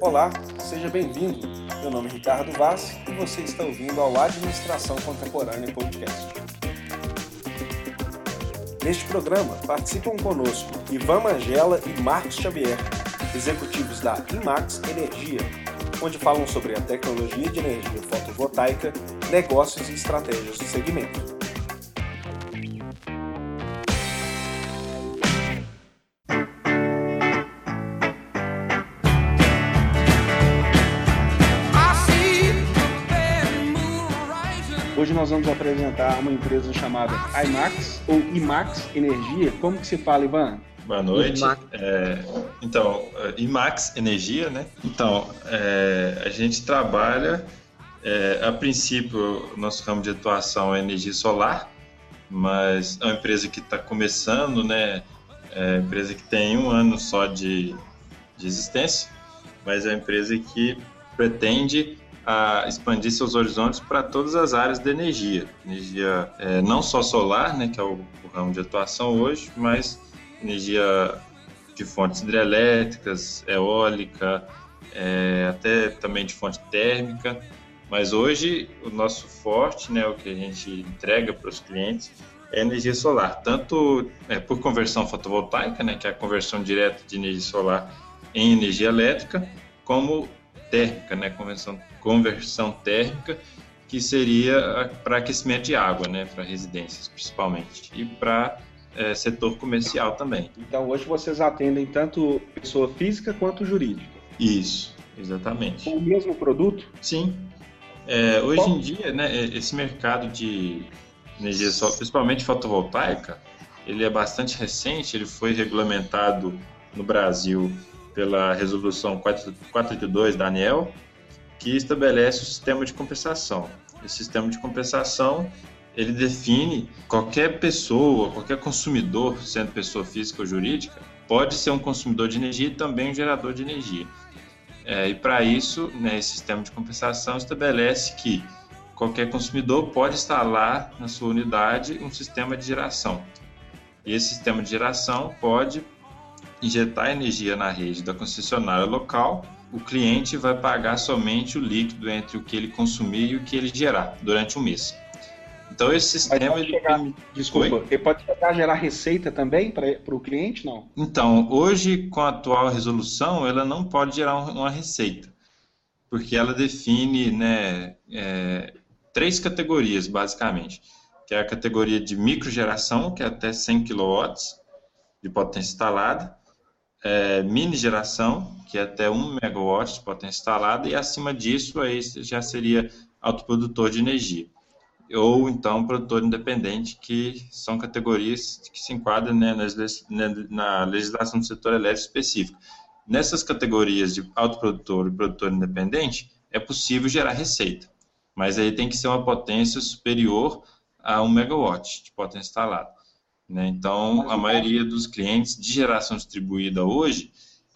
Olá, seja bem-vindo. Meu nome é Ricardo Vaz e você está ouvindo ao Administração Contemporânea Podcast. Neste programa participam conosco Ivan Mangela e Marcos Xavier, executivos da Imax Energia, onde falam sobre a tecnologia de energia fotovoltaica, negócios e estratégias do segmento. Nós vamos apresentar uma empresa chamada IMAX ou IMAX Energia. Como que se fala, Ivan? Boa noite. É, então, IMAX Energia, né? Então, é, a gente trabalha, é, a princípio, nosso ramo de atuação é energia solar, mas é uma empresa que está começando, né? É uma empresa que tem um ano só de, de existência, mas é uma empresa que pretende a expandir seus horizontes para todas as áreas da energia. Energia é, não só solar, né, que é o, o, ramo de atuação hoje, mas energia de fontes hidrelétricas, eólica, é, até também de fonte térmica. Mas hoje o nosso forte, né, o que a gente entrega para os clientes, é energia solar, tanto é, por conversão fotovoltaica, né, que é a conversão direta de energia solar em energia elétrica, como térmica, né, conversão, conversão térmica, que seria para aquecimento de água, né, para residências principalmente, e para é, setor comercial também. Então hoje vocês atendem tanto pessoa física quanto jurídica. Isso, exatamente. Com o mesmo produto? Sim. É, hoje em dia, né, esse mercado de energia, principalmente fotovoltaica, ele é bastante recente, ele foi regulamentado no Brasil pela resolução 482 da ANEL, que estabelece o sistema de compensação. Esse sistema de compensação ele define qualquer pessoa, qualquer consumidor, sendo pessoa física ou jurídica, pode ser um consumidor de energia e também um gerador de energia. É, e para isso, né, esse sistema de compensação estabelece que qualquer consumidor pode instalar na sua unidade um sistema de geração. E esse sistema de geração pode injetar energia na rede da concessionária local, o cliente vai pagar somente o líquido entre o que ele consumir e o que ele gerar durante um mês. Então esse sistema ele chegar, desculpa, Oi? ele pode chegar a gerar receita também para o cliente, não? Então hoje com a atual resolução ela não pode gerar uma receita, porque ela define, né, é, três categorias basicamente, que é a categoria de microgeração que é até 100 kW de potência instalada, é, mini geração, que é até 1 MW de potência instalada, e acima disso aí já seria autoprodutor de energia. Ou então produtor independente, que são categorias que se enquadram né, na legislação do setor elétrico específico. Nessas categorias de autoprodutor e produtor independente, é possível gerar receita, mas aí tem que ser uma potência superior a 1 MW de potência instalada. Né? Então, a maioria dos clientes de geração distribuída hoje,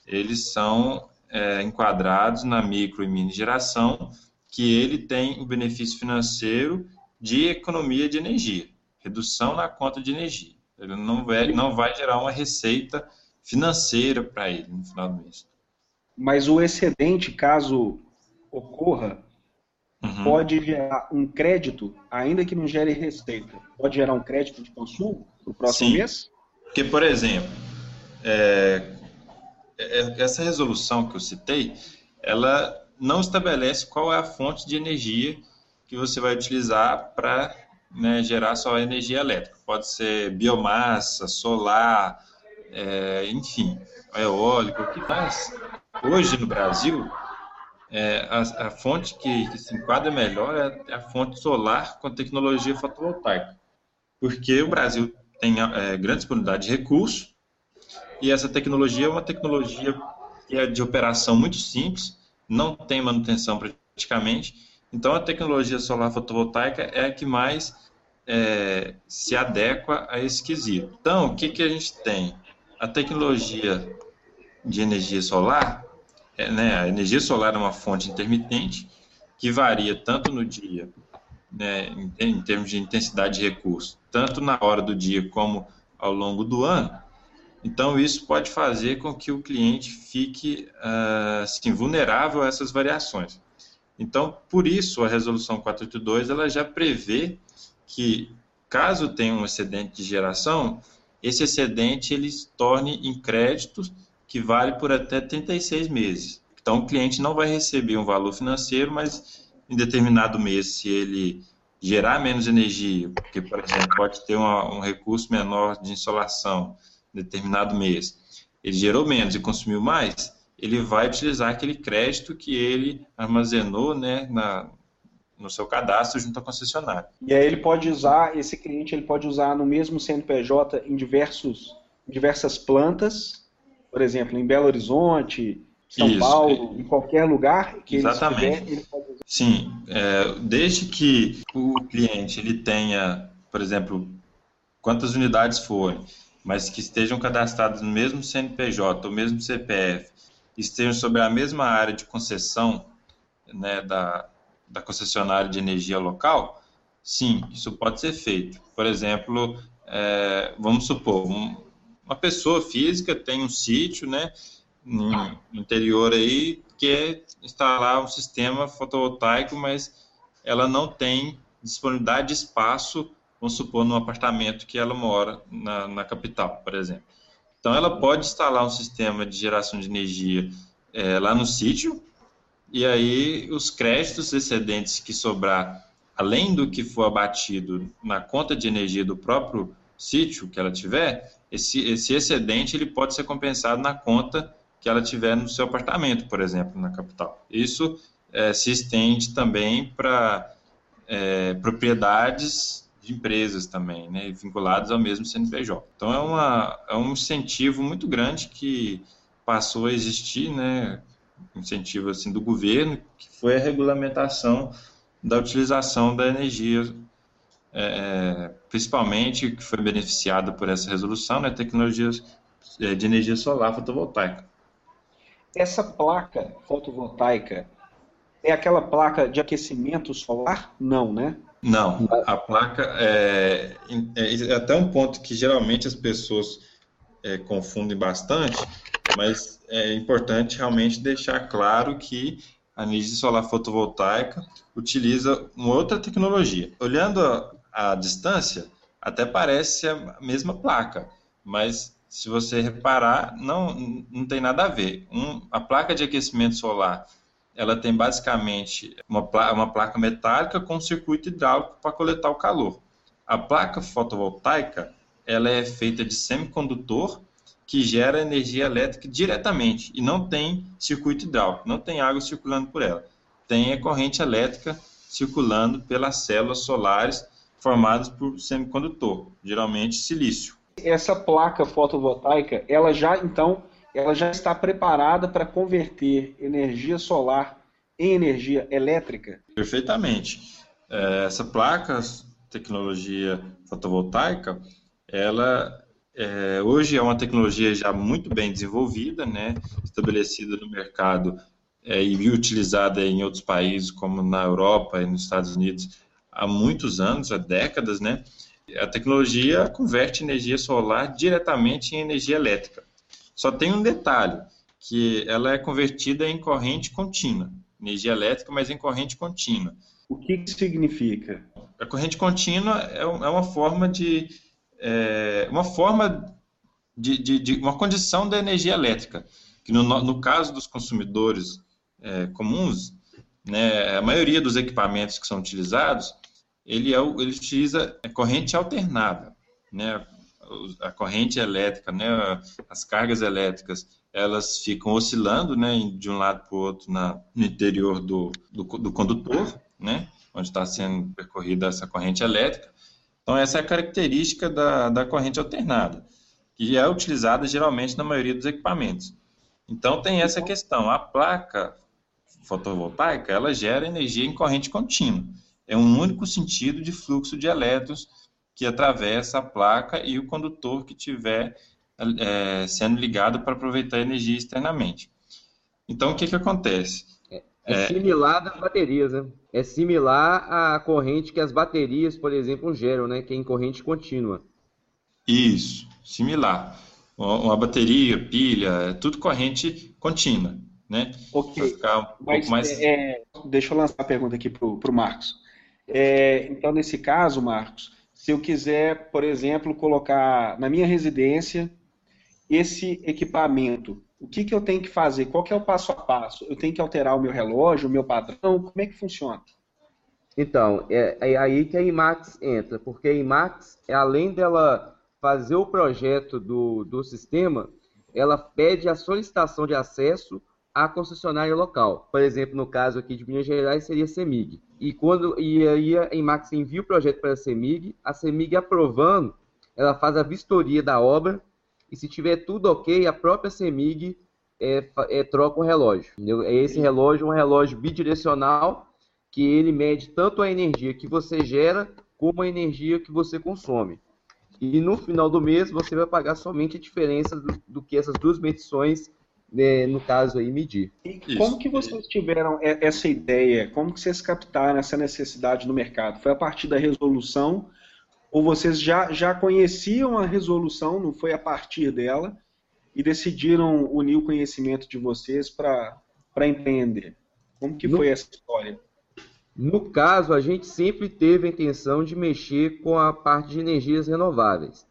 eles são é, enquadrados na micro e mini geração, que ele tem o benefício financeiro de economia de energia, redução na conta de energia. Ele não vai, não vai gerar uma receita financeira para ele no final do mês. Mas o excedente, caso ocorra, uhum. pode gerar um crédito, ainda que não gere receita. Pode gerar um crédito de consumo? O próximo Sim. mês? Porque, por exemplo, é, é, essa resolução que eu citei, ela não estabelece qual é a fonte de energia que você vai utilizar para né, gerar sua energia elétrica. Pode ser biomassa, solar, é, enfim, eólico, o que mais. Hoje no Brasil, é, a, a, fonte que, que, se enquadra melhor é a fonte solar com tecnologia fotovoltaica. Porque o Brasil tem é, grande disponibilidade de recursos, e essa tecnologia é uma tecnologia que é de operação muito simples, não tem manutenção praticamente, então a tecnologia solar fotovoltaica é a que mais é, se adequa a esse quesito. Então, o que, que a gente tem? A tecnologia de energia solar, é, né, a energia solar é uma fonte intermitente que varia tanto no dia né, em, em, termos de intensidade de recurso, tanto na hora do dia como ao longo do ano, Então, isso pode fazer com que o cliente fique uh, assim, vulnerável a essas variações. Então, por isso, a resolução 482 ela já prevê que, caso tenha um excedente de geração, esse excedente ele se torne em créditos que vale por até 36 meses. Então, o cliente não vai receber um valor financeiro, mas em determinado mês, se ele gerar menos energia, porque, por exemplo, pode ter uma, um recurso menor de insolação em determinado mês, ele gerou menos e consumiu mais, ele vai utilizar aquele crédito que ele armazenou né, na, no seu cadastro junto à concessionária. E aí ele pode usar, esse cliente ele pode usar no mesmo CNPJ em diversos, diversas plantas, por exemplo, em Belo Horizonte, São Isso. Paulo, em qualquer lugar que Exatamente. ele estiver, ele pode usar. Sim, é, desde que o cliente ele tenha, por exemplo, quantas unidades forem, mas que estejam cadastradas no mesmo CNPJ, o mesmo CPF, estejam sobre a mesma área de concessão né, da, da concessionária de energia local, sim, isso pode ser feito. Por exemplo, é, vamos supor, um, uma pessoa física tem um sítio, né, no interior aí, quer instalar um sistema fotovoltaico, mas ela não tem disponibilidade de espaço, vamos supor, no apartamento que ela mora na, na capital, por exemplo. Então, ela pode instalar um sistema de geração de energia é, lá no sítio, e aí os créditos excedentes que sobrar, além do que for abatido na conta de energia do próprio sítio que ela tiver, esse, esse excedente ele pode ser compensado na conta que ela tiver no seu apartamento, por exemplo, na capital. Isso é, se estende também para é, propriedades de empresas também, né, vinculadas ao mesmo CNPJ. Então é, uma, é um incentivo muito grande que passou a existir, né, incentivo assim do governo, que foi a regulamentação da utilização da energia, é, principalmente que foi beneficiada por essa resolução, né, tecnologias é, de energia solar fotovoltaica. Essa placa fotovoltaica é aquela placa de aquecimento solar? Não, né? Não, a placa é, é, é até um ponto que geralmente as pessoas é, confundem bastante, mas é importante realmente deixar claro que a energia solar fotovoltaica utiliza uma outra tecnologia. Olhando a, a distância, até parece a mesma placa, mas se você reparar, não, não tem nada a ver. Um, a placa de aquecimento solar ela tem basicamente uma, pla uma placa metálica com um circuito hidráulico para coletar o calor. A placa fotovoltaica ela é feita de semicondutor que gera energia elétrica diretamente e não tem circuito hidráulico, não tem água circulando por ela. Tem a corrente elétrica circulando pelas células solares formadas por semicondutor, geralmente silício. Essa placa fotovoltaica, ela já então ela já está preparada para converter energia solar em energia elétrica? Perfeitamente. É, essa placa, tecnologia fotovoltaica, ela é, hoje é uma tecnologia já muito bem desenvolvida, né, estabelecida no mercado é, e utilizada em outros países, como na Europa e nos Estados Unidos, há muitos anos, há décadas, né? A tecnologia converte energia solar diretamente em energia elétrica. Só tem um detalhe, que ela é convertida em corrente contínua, energia elétrica, mas em corrente contínua. O que, que significa? A corrente contínua é, é uma forma de é, uma forma de, de, de, uma condição da energia elétrica, que no, no caso dos consumidores é, comuns, né, a maioria dos equipamentos que são utilizados, ele, é, ele utiliza corrente alternada, né, a corrente elétrica, né, as cargas elétricas, elas ficam oscilando, né, de um lado para o outro na, no interior do, do, do condutor, né, onde está sendo percorrida essa corrente elétrica. Então, essa é a característica da, da corrente alternada, que é utilizada geralmente na maioria dos equipamentos. Então, tem essa questão. A placa fotovoltaica, ela gera energia em corrente contínua. É um único sentido de fluxo de elétrons que atravessa a placa e o condutor que estiver é, sendo ligado para aproveitar a energia externamente. Então, o que, que acontece? É, é similar das baterias, né? É similar à corrente que as baterias, por exemplo, geram, né? Que é em corrente contínua. Isso, similar. uma bateria, pilha, é tudo corrente contínua, né? Ok, ficar um Mas, mais... É, deixa eu lançar a pergunta aqui para o Marcos. É, então, nesse caso, Marcos, se eu quiser, por exemplo, colocar na minha residência esse equipamento, o que, que eu tenho que fazer? Qual que é o passo a passo? Eu tenho que alterar o meu relógio, o meu padrão? Como é que funciona? Então, é, é aí que a IMAX entra, porque a IMAX, além dela fazer o projeto do, do sistema, ela pede a solicitação de acesso à concessionária local. Por exemplo, no caso aqui de Minas Gerais, seria a CEMIG. E, quando, e aí a IMAX envia o projeto para a CEMIG, a CEMIG aprovando, ela faz a vistoria da obra, e se tiver tudo ok, a própria CEMIG é, é, troca o relógio. Entendeu? Esse relógio é um relógio bidirecional, que ele mede tanto a energia que você gera, como a energia que você consome. E no final do mês você vai pagar somente a diferença do, do que essas duas medições, no caso aí, medir. E como que vocês tiveram essa ideia? Como que vocês captaram essa necessidade no mercado? Foi a partir da resolução ou vocês já, já conheciam a resolução, não foi a partir dela, e decidiram unir o conhecimento de vocês para empreender? Como que no... foi essa história? No caso, a gente sempre teve a intenção de mexer com a parte de energias renováveis.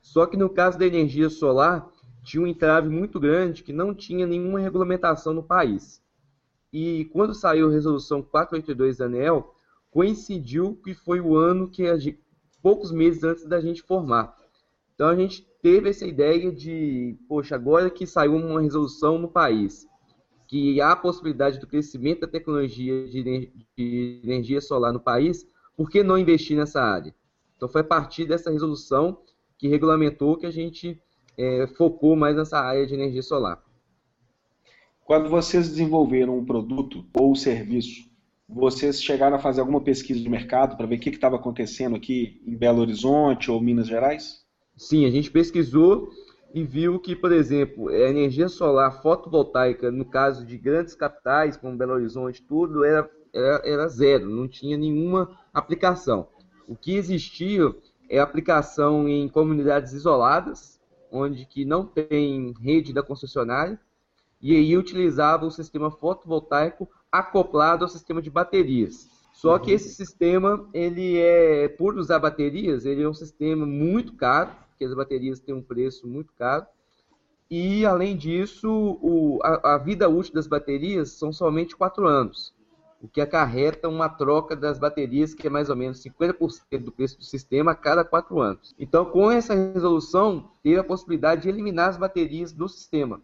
Só que no caso da energia solar, tinha um entrave muito grande que não tinha nenhuma regulamentação no país. E quando saiu a resolução 482 da ANEL, coincidiu que foi o ano que a gente, poucos meses antes da gente formar. Então a gente teve essa ideia de, poxa, agora que saiu uma resolução no país, que há a possibilidade do crescimento da tecnologia de, energia solar no país, por que não investir nessa área? Então foi a partir dessa resolução que regulamentou que a gente é, focou mais nessa área de energia solar. Quando vocês desenvolveram um produto ou serviço, vocês chegaram a fazer alguma pesquisa de mercado para ver o que estava acontecendo aqui em Belo Horizonte ou Minas Gerais? Sim, a gente pesquisou e viu que, por exemplo, a energia solar fotovoltaica, no caso de grandes capitais, como Belo Horizonte, tudo era, era, era zero, não tinha nenhuma aplicação. O que existia é aplicação em comunidades isoladas, onde que não tem rede da concessionária, e aí utilizava o sistema fotovoltaico acoplado ao sistema de baterias. Só que esse sistema, ele é, por usar baterias, ele é um sistema muito caro, porque as baterias têm um preço muito caro. E, além disso, o, a, a, vida útil das baterias são somente 4 anos, o que acarreta uma troca das baterias que é mais ou menos 50% do preço do sistema a cada 4 anos. Então, com essa resolução, teve a possibilidade de eliminar as baterias do sistema,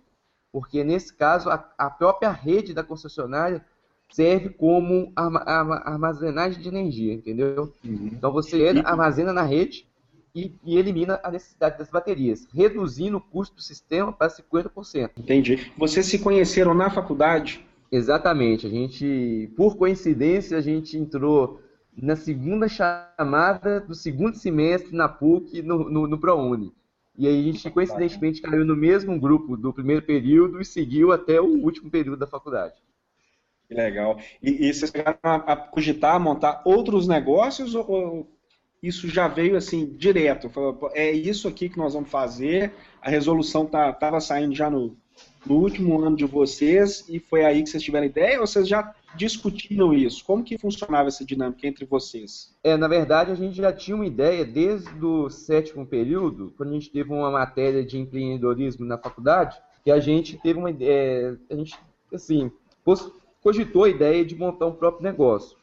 porque, nesse caso, a, a própria rede da concessionária serve como armazenagem de energia, entendeu? Uhum. Então, você armazena na rede e, e, elimina a necessidade das baterias, reduzindo o custo do sistema para 50%. Entendi. Vocês se conheceram na faculdade? Exatamente. A gente, por coincidência, a gente entrou na segunda chamada do segundo semestre na PUC no, no, no ProUni. E aí a gente, coincidentemente, caiu no mesmo grupo do primeiro período e seguiu até o último período da faculdade. Que legal. E, e vocês chegaram a, a cogitar, montar outros negócios ou isso já veio assim direto. Falou, é isso aqui que nós vamos fazer. A resolução estava tá, saindo já no, no, último ano de vocês e foi aí que vocês tiveram ideia ou vocês já discutiram isso? Como que funcionava essa dinâmica entre vocês? É, na verdade, a gente já tinha uma ideia desde o sétimo período, quando a gente teve uma matéria de empreendedorismo na faculdade, que a gente teve uma ideia, a gente, assim, cogitou a ideia de montar um próprio negócio.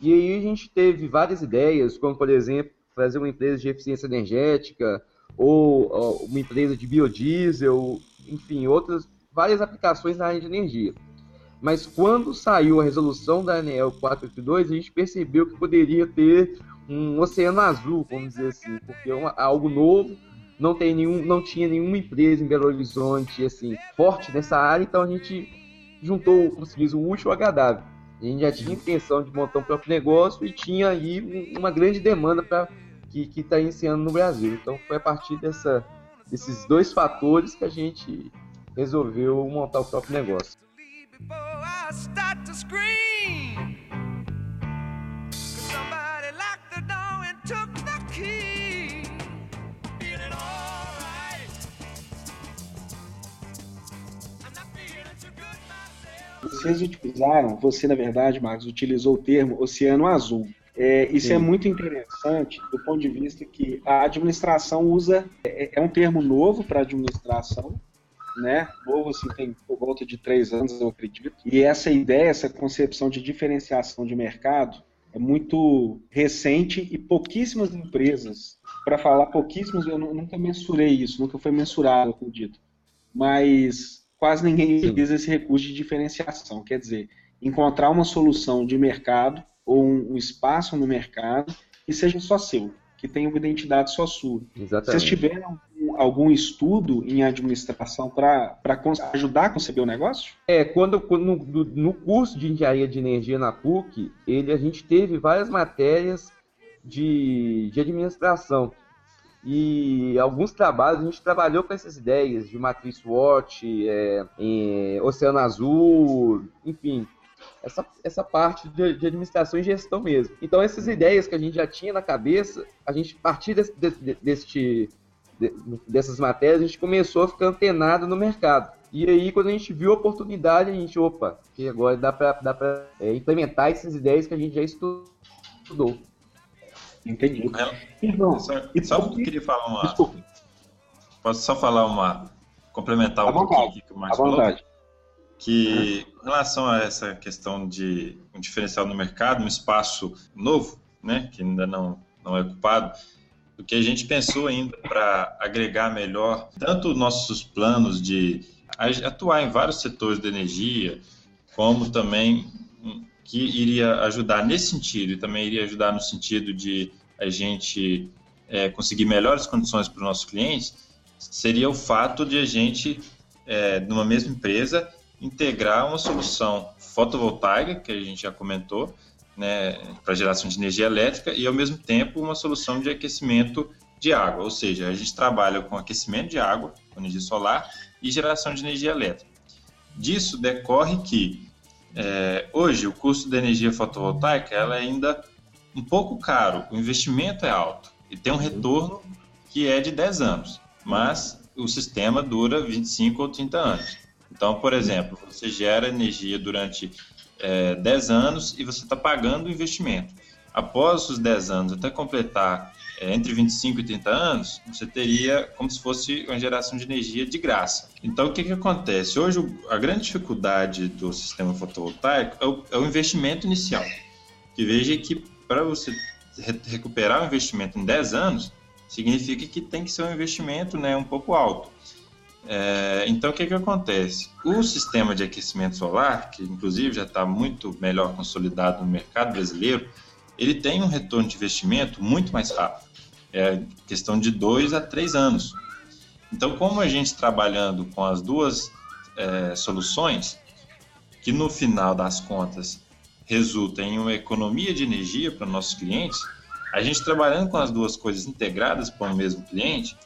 E aí a gente teve várias ideias, como por exemplo, fazer uma empresa de eficiência energética, ou, uma empresa de biodiesel, enfim, outras várias aplicações na área de energia. Mas quando saiu a resolução da ANEL 482, a gente percebeu que poderia ter um oceano azul, vamos dizer assim, porque é uma, algo novo, não, tem nenhum, não tinha nenhuma empresa em Belo Horizonte assim forte nessa área, então a gente juntou, como se diz, o útil ao agradável. A gente já tinha intenção de montar um próprio negócio e tinha aí uma grande demanda para que está iniciando no Brasil. Então foi a partir dessa, desses dois fatores que a gente resolveu montar o próprio negócio. Vocês utilizaram, você na verdade, Marcos, utilizou o termo oceano azul. É, isso é Sim. é muito interessante do ponto de vista que a administração usa, é, é um termo novo para administração, né? Novo, assim, tem por volta de três anos, eu acredito. E essa ideia, essa concepção de diferenciação de mercado é muito recente e pouquíssimas empresas, para falar pouquíssimas, eu nunca mensurei isso, nunca foi mensurado, acredito. Mas quase ninguém utiliza esse recurso de diferenciação. Quer dizer, encontrar uma solução de mercado ou um, um espaço no mercado que seja só seu, que tenha uma identidade só sua. Exatamente. Vocês tiveram algum estudo em administração para ajudar a conceber o negócio? É, quando, no, no, curso de engenharia de energia na PUC, ele, a gente teve várias matérias de, de administração. E alguns trabalhos a gente trabalhou com essas ideias de matriz SWOT, é, em Oceano Azul, enfim, essa, essa parte de, de, administração e gestão mesmo. Então, essas ideias que a gente já tinha na cabeça, a gente, a partir desse, desse, dessas matérias, a gente começou a ficar antenado no mercado. E aí, quando a gente viu a oportunidade, a gente, opa, que agora dá para dá é, implementar essas ideias que a gente já estudou. Entendi. Irmão, só, só eu queria falar uma. Desculpa. Posso só falar uma. Complementar um pouquinho aqui que o Marcos falou? Que em relação a essa questão de um diferencial no mercado, um espaço novo, né, que ainda não, não é ocupado, o que a gente pensou ainda para agregar melhor tanto nossos planos de atuar em vários setores da energia, como também que iria ajudar nesse sentido e também iria ajudar no sentido de a gente é, conseguir melhores condições para os nossos clientes, seria o fato de a gente, é, numa mesma empresa, integrar uma solução fotovoltaica, que a gente já comentou, né, para geração de energia elétrica e, ao mesmo tempo, uma solução de aquecimento de água, ou seja, a gente trabalha com aquecimento de água, com energia solar e geração de energia elétrica. Disso decorre que é, hoje o custo da energia fotovoltaica ela é ainda um pouco caro, o investimento é alto e tem um retorno que é de 10 anos, mas o sistema dura 25 ou 30 anos. Então, por exemplo, você gera energia durante é, 10 anos e você está pagando o investimento. Após os 10 anos, até completar é, entre 25 e 30 anos, você teria como se fosse uma geração de energia de graça. Então, o que, que acontece? Hoje, a grande dificuldade do sistema fotovoltaico é o, é o investimento inicial. Que veja que para você re recuperar o investimento em 10 anos, significa que tem que ser um investimento né, um pouco alto. É, então, o que, que acontece? O sistema de aquecimento solar, que inclusive já está muito melhor consolidado no mercado brasileiro, ele tem um retorno de investimento muito mais rápido. É questão de dois a três anos. Então, como a gente trabalhando com as duas é, soluções, que no final das contas resulta em uma economia de energia para nossos clientes, a gente trabalhando com as duas coisas integradas para o mesmo cliente,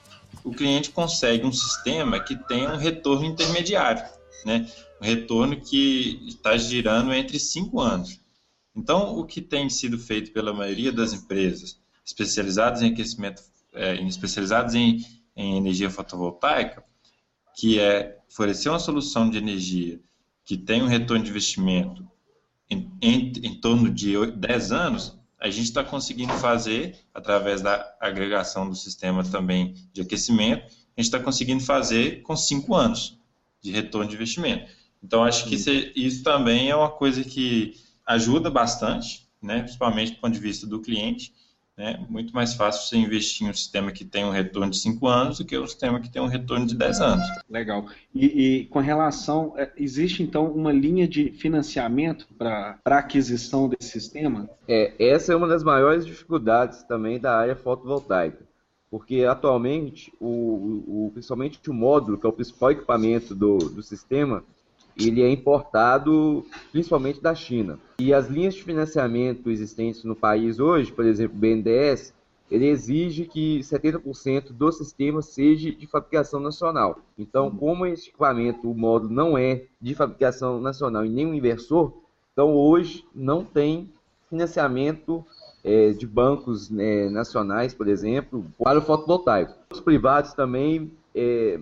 o cliente consegue um sistema que tem um retorno intermediário, né? um retorno que está girando entre cinco anos. Então, o que tem sido feito pela maioria das empresas especializadas em aquecimento, é, especializadas em, em energia fotovoltaica, que é oferecer uma solução de energia que tem um retorno de investimento em, em, em torno de 10 anos, a gente está conseguindo fazer, através da agregação do sistema também de aquecimento, a gente está conseguindo fazer com 5 anos de retorno de investimento. Então, acho que isso, isso também é uma coisa que ajuda bastante, né, principalmente do ponto de vista do cliente. Né, muito mais fácil você investir em um sistema que tem um retorno de 5 anos do que um sistema que tem um retorno de 10 anos. Legal. E, e com relação, é, existe então uma linha de financiamento para a aquisição desse sistema? É, essa é uma das maiores dificuldades também da área fotovoltaica. Porque atualmente, o, o, principalmente o módulo, que é o principal equipamento do, do sistema, ele é importado principalmente da China. E as linhas de financiamento existentes no país hoje, por exemplo, o BNDES, ele exige que 70% do sistema seja de fabricação nacional. Então, como esse equipamento, o módulo não é de fabricação nacional e nem um inversor, então hoje não tem financiamento é, de bancos né, nacionais, por exemplo, para o fotovoltaico. Os privados também é,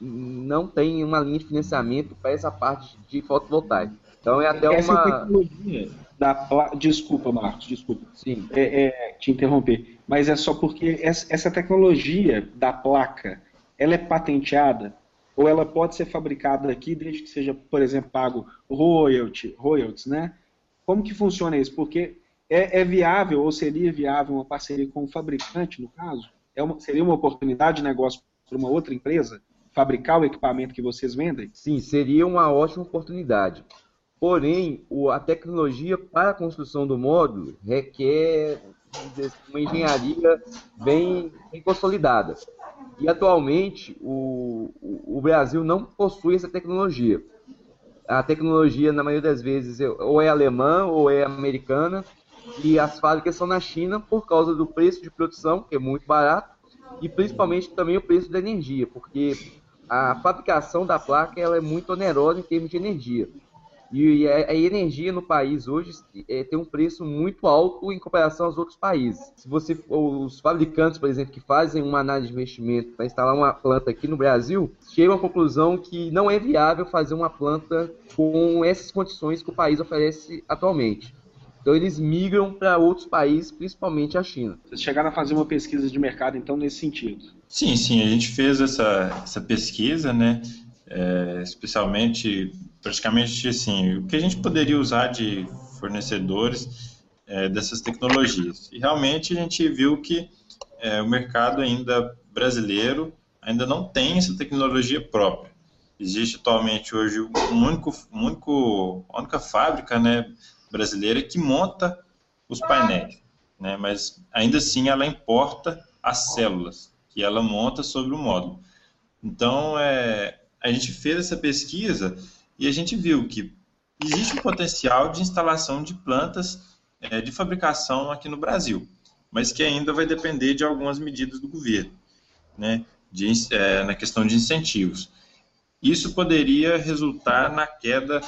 não tem uma linha de financiamento para essa parte de fotovoltaico. Então é até essa uma. Tecnologia da pla... Desculpa, Marcos, desculpa. Sim. É, é, te interromper. Mas é só porque essa tecnologia da placa, ela é patenteada ou ela pode ser fabricada aqui desde que seja, por exemplo, pago royalty, royalties, né? Como que funciona isso? Porque é, é viável ou seria viável uma parceria com o fabricante, no caso? É uma, seria uma oportunidade de negócio para uma outra empresa fabricar o equipamento que vocês vendem? Sim, seria uma ótima oportunidade. Porém, a tecnologia para a construção do módulo requer uma engenharia bem, bem consolidada. E atualmente o, o, Brasil não possui essa tecnologia. A tecnologia, na maioria das vezes, é, ou é alemã ou é americana, e as fábricas são na China por causa do preço de produção, que é muito barato, e principalmente também o preço da energia, porque a fabricação da placa ela é muito onerosa em termos de energia. E a, energia no país hoje é, tem um preço muito alto em comparação aos outros países. Se você os fabricantes, por exemplo, que fazem uma análise de investimento para instalar uma planta aqui no Brasil, chegam à conclusão que não é viável fazer uma planta com essas condições que o país oferece atualmente. Então eles migram para outros países, principalmente a China. Vocês chegaram a fazer uma pesquisa de mercado, então, nesse sentido? Sim, sim, a gente fez essa, essa pesquisa, né? É, especialmente, praticamente assim, o que a gente poderia usar de fornecedores é, dessas tecnologias. E realmente a gente viu que é, o mercado ainda brasileiro ainda não tem essa tecnologia própria. Existe atualmente hoje um único, um único, a única fábrica né, brasileira que monta os painéis, né, mas ainda assim ela importa as células que ela monta sobre o módulo. Então, é, a gente fez essa pesquisa e a gente viu que existe um potencial de instalação de plantas é, de fabricação aqui no Brasil, mas que ainda vai depender de algumas medidas do governo, né, de, é, na questão de incentivos. Isso poderia resultar na queda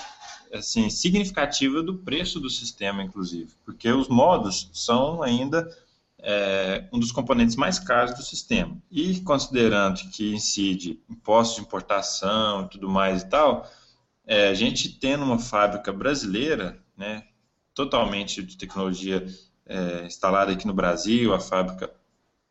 assim, significativa do preço do sistema, inclusive, porque os modos são ainda é, um dos componentes mais caros do sistema. E considerando que incide impostos de importação e tudo mais e tal, é, a gente tendo uma fábrica brasileira, né, totalmente de tecnologia é, instalada aqui no Brasil, a fábrica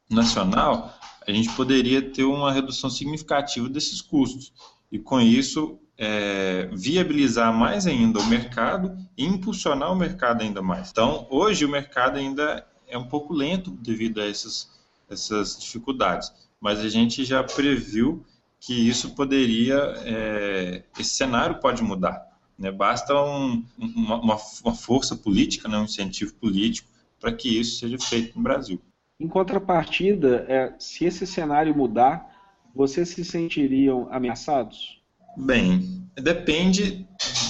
nacional, a gente poderia ter uma redução significativa desses custos. E com isso, é, viabilizar mais ainda o mercado e impulsionar o mercado ainda mais. Então, hoje o mercado ainda é um pouco lento devido a essas, essas dificuldades, mas a gente já previu que isso poderia, é, esse cenário pode mudar. Né? Basta um, uma, uma, força política, né? um incentivo político para que isso seja feito no Brasil. Em contrapartida, é, se esse cenário mudar, vocês se sentiriam ameaçados? Bem, depende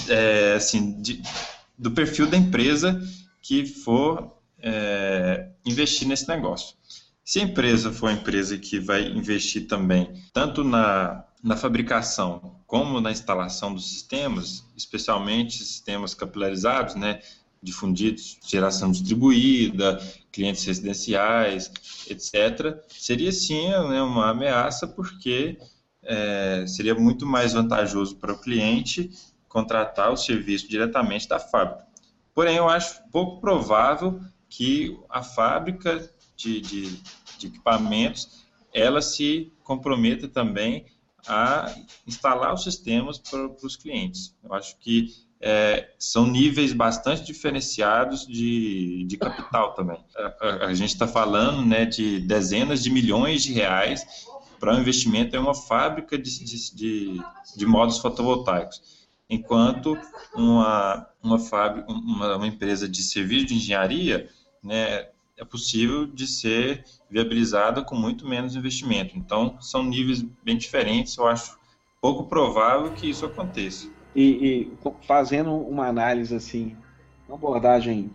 é, assim, de, do perfil da empresa que for é, investir nesse negócio. Se a empresa for uma empresa que vai investir também tanto na, na fabricação como na instalação dos sistemas, especialmente sistemas capilarizados, né, difundidos, geração distribuída, clientes residenciais, etc., seria sim né, uma ameaça, porque é, seria muito mais vantajoso para o cliente contratar o serviço diretamente da fábrica. Porém, eu acho pouco provável que a fábrica de, de, de equipamentos ela se comprometa também a instalar os sistemas para, para os clientes. Eu acho que é, são níveis bastante diferenciados de, de capital também. A, a, a gente está falando né, de dezenas de milhões de reais para um investimento em uma fábrica de, de, de, de modos fotovoltaicos, enquanto uma, uma, fábrica, uma, uma empresa de serviço de engenharia né, é possível de ser viabilizada com muito menos investimento. Então, são níveis bem diferentes. Eu acho pouco provável que isso aconteça. E, e fazendo uma análise assim, uma abordagem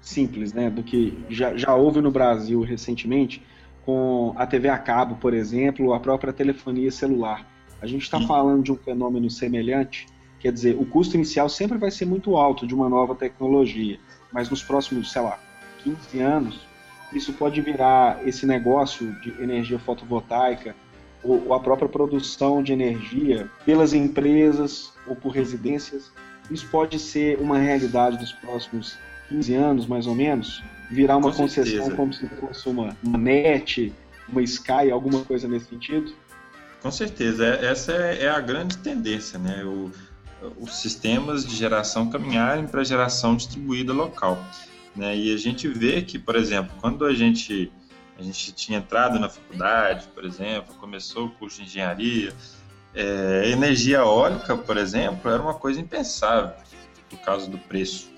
simples, né, do que já, já houve no Brasil recentemente, com a TV a cabo, por exemplo, a própria telefonia celular. A gente está falando de um fenômeno semelhante, quer dizer, o custo inicial sempre vai ser muito alto de uma nova tecnologia, mas nos próximos, sei lá, 15 anos, isso pode virar esse negócio de energia fotovoltaica ou, a própria produção de energia pelas empresas ou por residências isso pode ser uma realidade dos próximos 15 anos, mais ou menos? Virar uma Com concessão certeza. como se fosse uma, uma NET, uma Sky, alguma coisa nesse sentido? Com certeza, é, essa é, é a grande tendência, né? O, os sistemas de geração caminharem para geração distribuída local. Né? E a gente vê que, por exemplo, quando a gente, a gente tinha entrado na faculdade, por exemplo, começou o curso de engenharia, é, energia eólica, por exemplo, era uma coisa impensável por causa do preço.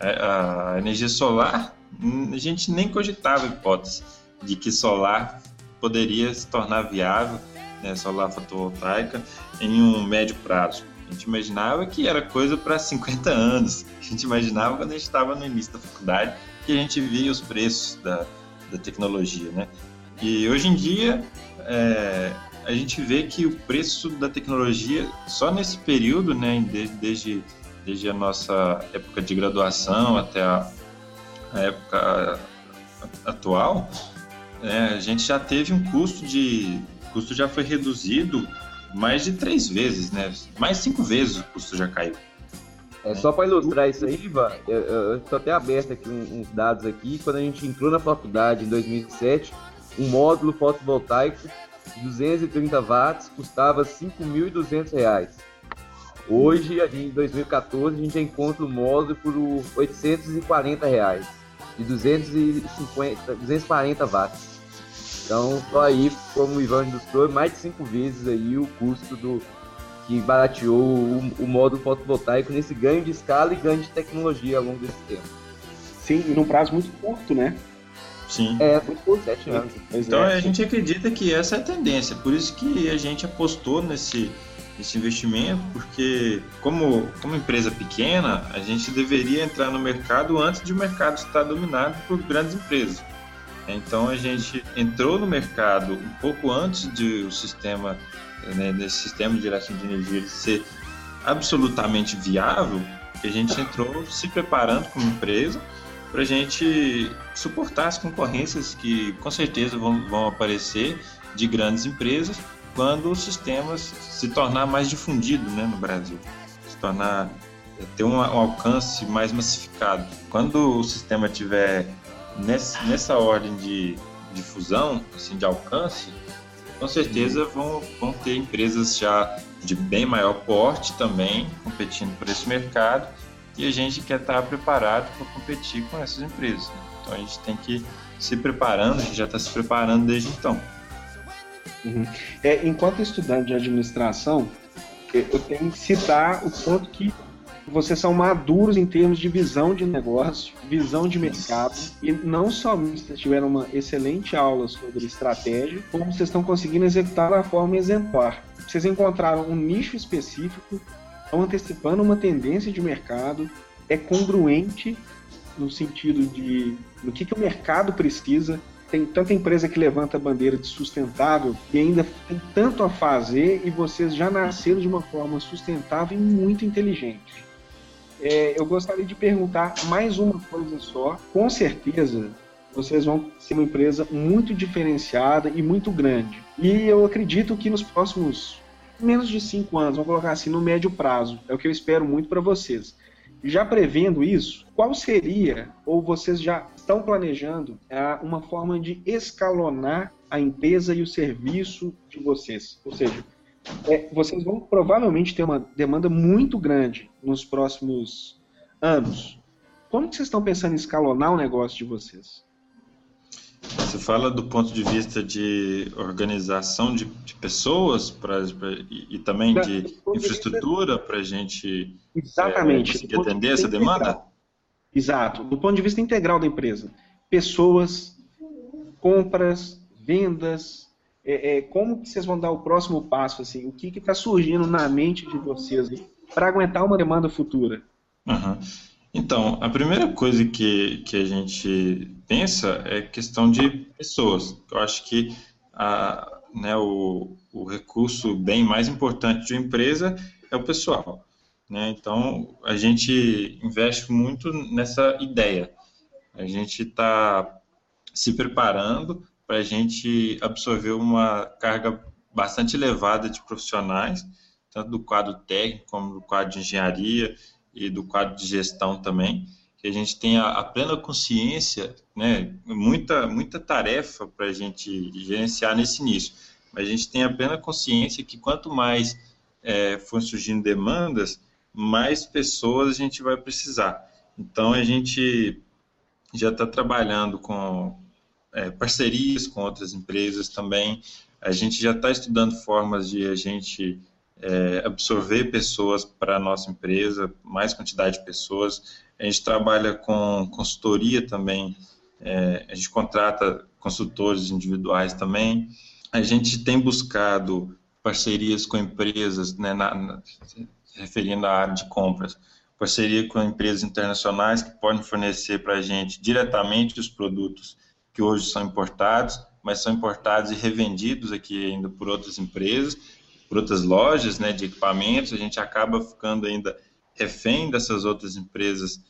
É, a energia solar, a gente nem cogitava a hipótese de que solar poderia se tornar viável, né, solar fotovoltaica, em um médio prazo. A gente imaginava que era coisa para 50 anos. A gente imaginava quando a gente estava no início da faculdade que a gente via os preços da, da tecnologia, né? E hoje em dia é, a gente vê que o preço da tecnologia só nesse período, né, desde, desde, a nossa época de graduação até a, a época atual, é, a gente já teve um custo de custo já foi reduzido mais de três vezes, né? Mais cinco vezes o custo já caiu. É só para ilustrar isso aí, Ivan, eu estou até aberto aqui uns dados aqui. Quando a gente entrou na faculdade em 2007, um módulo fotovoltaico de 230 watts custava R$ 5.200. Hoje, em 2014, a gente já encontra o módulo por 840 reais, de 250, 240 watts. Então, só aí, como o Ivan ilustrou, mais de cinco vezes aí o custo do que barateou o, o módulo fotovoltaico nesse ganho de escala e ganho de tecnologia ao longo desse tempo. Sim, e num prazo muito curto, né? Sim. É, muito curto, sete anos. Então é, a gente acredita que essa é a tendência, por isso que a gente apostou nesse, nesse investimento, porque como, como empresa pequena, a gente deveria entrar no mercado antes de o mercado estar dominado por grandes empresas. Então a gente entrou no mercado um pouco antes de o sistema, né, desse sistema de geração de energia ser absolutamente viável, a gente entrou se preparando como empresa para a gente suportar as concorrências que com certeza vão, vão aparecer de grandes empresas quando o sistema se tornar mais difundido né, no Brasil, se tornar ter um, um alcance mais massificado. Quando o sistema tiver nessa, nessa ordem de difusão, assim, de alcance, com certeza vão, vão ter empresas já de bem maior porte também competindo por esse mercado e a gente quer estar preparado para competir com essas empresas. Né? Então a gente tem que se preparando, a gente já está se preparando desde então. Uhum. É, enquanto estudante de administração, eu tenho que citar o ponto que vocês são maduros em termos de visão de negócio, visão de mercado, e não somente vocês tiveram uma excelente aula sobre estratégia, como vocês estão conseguindo executar da forma exemplar. Vocês encontraram um nicho específico, estão antecipando uma tendência de mercado, é congruente no sentido de no que, que o mercado precisa. Tem tanta empresa que levanta a bandeira de sustentável e ainda tem tanto a fazer e vocês já nasceram de uma forma sustentável e muito inteligente é, eu gostaria de perguntar mais uma coisa só. Com certeza, vocês vão ser uma empresa muito diferenciada e muito grande. E eu acredito que nos próximos menos de cinco anos, vamos colocar assim, no médio prazo, é o que eu espero muito para vocês. Já prevendo isso, qual seria, ou vocês já estão planejando, é, uma forma de escalonar a empresa e o serviço de vocês? Ou seja, é, vocês vão provavelmente ter uma demanda muito grande nos próximos anos. Como que vocês estão pensando em escalonar o negócio de vocês? Você fala do ponto de vista de organização de, de pessoas pra, pra e, e, também da, de infraestrutura para a gente Exatamente. É, conseguir atender essa demanda? Integral. Exato. Do ponto de vista integral da empresa. Pessoas, compras, vendas, é, é, como que vocês vão dar o próximo passo? Assim, o que está surgindo na mente de vocês para aguentar uma demanda futura? Uhum. Então, a primeira coisa que, que a gente pensa é questão de pessoas. Eu acho que a, né, o, o recurso bem mais importante de uma empresa é o pessoal. Né? Então, a gente investe muito nessa ideia. A gente está se preparando para a gente absorver uma carga bastante elevada de profissionais, tanto do quadro técnico como do quadro de engenharia e do quadro de gestão também, que a gente tenha a plena consciência, né, muita, muita tarefa para a gente gerenciar nesse início, mas a gente tem a plena consciência que quanto mais é, for surgindo demandas, mais pessoas a gente vai precisar. Então, a gente já está trabalhando com é, parcerias com outras empresas também, a gente já está estudando formas de a gente é, absorver pessoas para a nossa empresa, mais quantidade de pessoas. A gente trabalha com consultoria também, é, a gente contrata consultores individuais também. A gente tem buscado parcerias com empresas, né, na, na, referindo à área de compras, parceria com empresas internacionais que podem fornecer para a gente diretamente os produtos que hoje são importados, mas são importados e revendidos aqui ainda por outras empresas por outras lojas né, de equipamentos, a gente acaba ficando ainda refém dessas outras empresas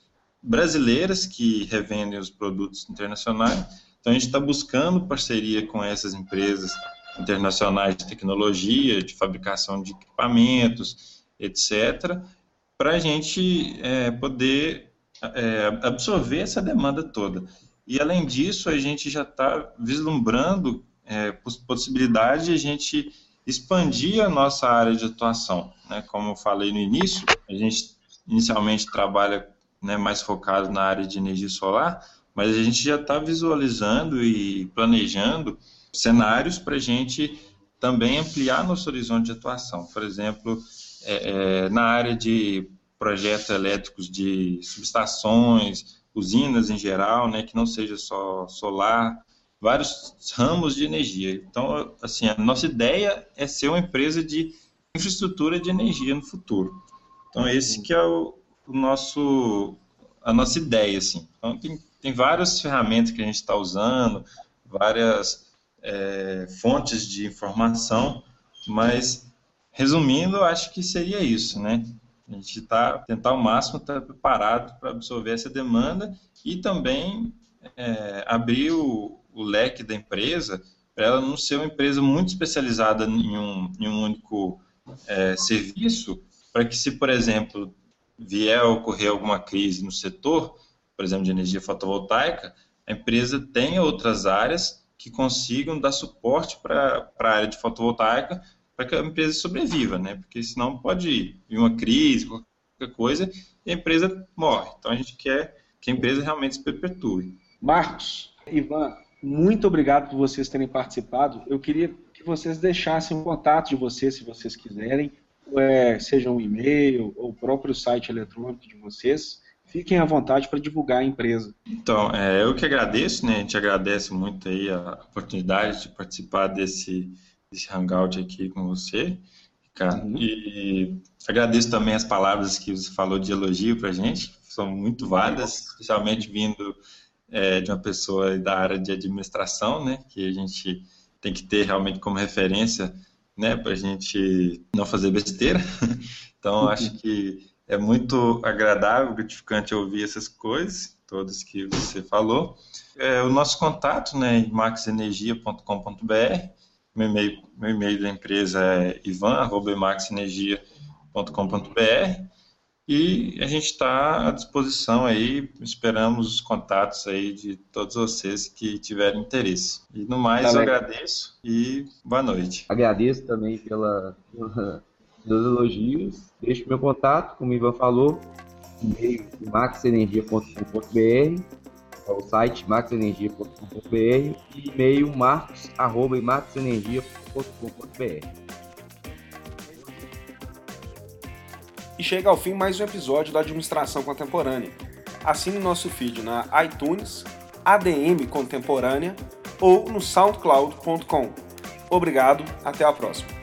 brasileiras que revendem os produtos internacionais. Então, a gente está buscando parceria com essas empresas internacionais de tecnologia, de fabricação de equipamentos, etc., para a gente é, poder é, absorver essa demanda toda. E, além disso, a gente já está vislumbrando é, possibilidade de a gente expandir a nossa área de atuação. Né? Como eu falei no início, a gente inicialmente trabalha né, mais focado na área de energia solar, mas a gente já está visualizando e planejando cenários para a gente também ampliar nosso horizonte de atuação. Por exemplo, é, é, na área de projetos elétricos de subestações, usinas em geral, né, que não seja só solar, vários ramos de energia. Então, assim, a nossa ideia é ser uma empresa de infraestrutura de energia no futuro. Então, esse que é o, o nosso, a nossa ideia, assim. Então, tem, tem várias ferramentas que a gente está usando, várias é, fontes de informação, mas, resumindo, acho que seria isso, né? A gente está tentar ao máximo estar preparado para absorver essa demanda e também é, abrir o, o leque da empresa para ela não ser uma empresa muito especializada em um, em um único é, serviço, para que se, por exemplo, vier a ocorrer alguma crise no setor, por exemplo, de energia fotovoltaica, a empresa tenha outras áreas que consigam dar suporte para a área de fotovoltaica para que a empresa sobreviva, né? Porque senão pode vir uma crise, qualquer coisa, e a empresa morre. Então a gente quer que a empresa realmente se perpetue. Marcos, Ivan, muito obrigado por vocês terem participado. Eu queria que vocês deixassem o um contato de vocês, se vocês quiserem, é, seja um e-mail ou o próprio site eletrônico de vocês. Fiquem à vontade para divulgar a empresa. Então, é, eu que agradeço, né? A gente agradece muito aí a oportunidade de participar desse, desse hangout aqui com você, cara. Uhum. E agradeço também as palavras que você falou de elogio para a gente, são muito válidas, especialmente vindo é, de uma pessoa da área de administração, né, que a gente tem que ter realmente como referência, né, para a gente não fazer besteira. Então, uhum. acho que é muito agradável, gratificante ouvir essas coisas, todas que você falou. É, o nosso contato, né, maxenergia.com.br, meu e-mail, meu e-mail da empresa é ivan.maxenergia.com.br e a gente está à disposição aí, esperamos os contatos aí de todos vocês que tiverem interesse. E no mais, tá eu agradeço e boa noite. Agradeço também pela, pela, pelos elogios. Deixo meu contato, como o Ivan falou, e-mail maxenergia.com.br, o site maxenergia.com.br e e-mail marcos.maxenergia.com.br. E chega ao fim mais um episódio da Administração Contemporânea. Assine nosso feed na iTunes, ADM Contemporânea ou no soundcloud.com. Obrigado, até a próxima.